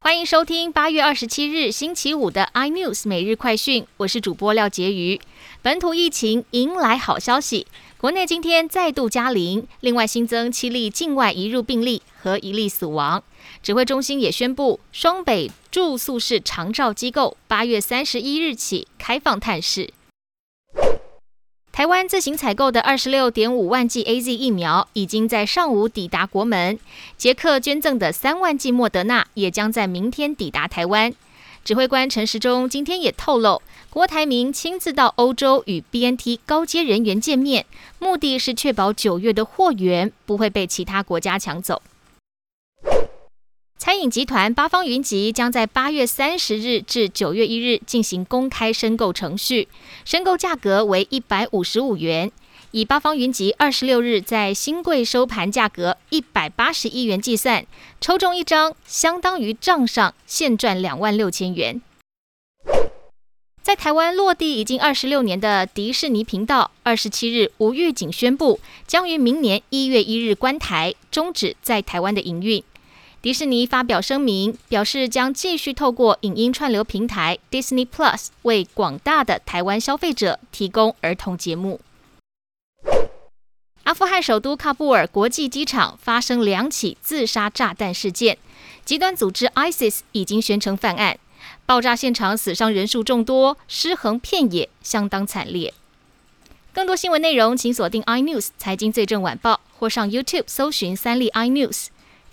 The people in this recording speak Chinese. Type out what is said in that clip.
欢迎收听八月二十七日星期五的 iNews 每日快讯，我是主播廖杰瑜。本土疫情迎来好消息，国内今天再度加零，另外新增七例境外移入病例和一例死亡。指挥中心也宣布，双北住宿式长照机构八月三十一日起开放探视。台湾自行采购的二十六点五万剂 A Z 疫苗已经在上午抵达国门，捷克捐赠的三万剂莫德纳也将在明天抵达台湾。指挥官陈时中今天也透露，郭台铭亲自到欧洲与 B N T 高阶人员见面，目的是确保九月的货源不会被其他国家抢走。餐饮集团八方云集将在八月三十日至九月一日进行公开申购程序，申购价格为一百五十五元。以八方云集二十六日在新贵收盘价格一百八十一元计算，抽中一张相当于账上现赚两万六千元。在台湾落地已经二十六年的迪士尼频道，二十七日无预警宣布将于明年一月一日关台，终止在台湾的营运。迪士尼发表声明，表示将继续透过影音串流平台 Disney Plus 为广大的台湾消费者提供儿童节目。阿富汗首都喀布尔国际机场发生两起自杀炸弹事件，极端组织 ISIS 已经宣称犯案。爆炸现场死伤人数众多，尸横遍野，相当惨烈。更多新闻内容，请锁定 iNews 财经最正晚报，或上 YouTube 搜寻三立 iNews。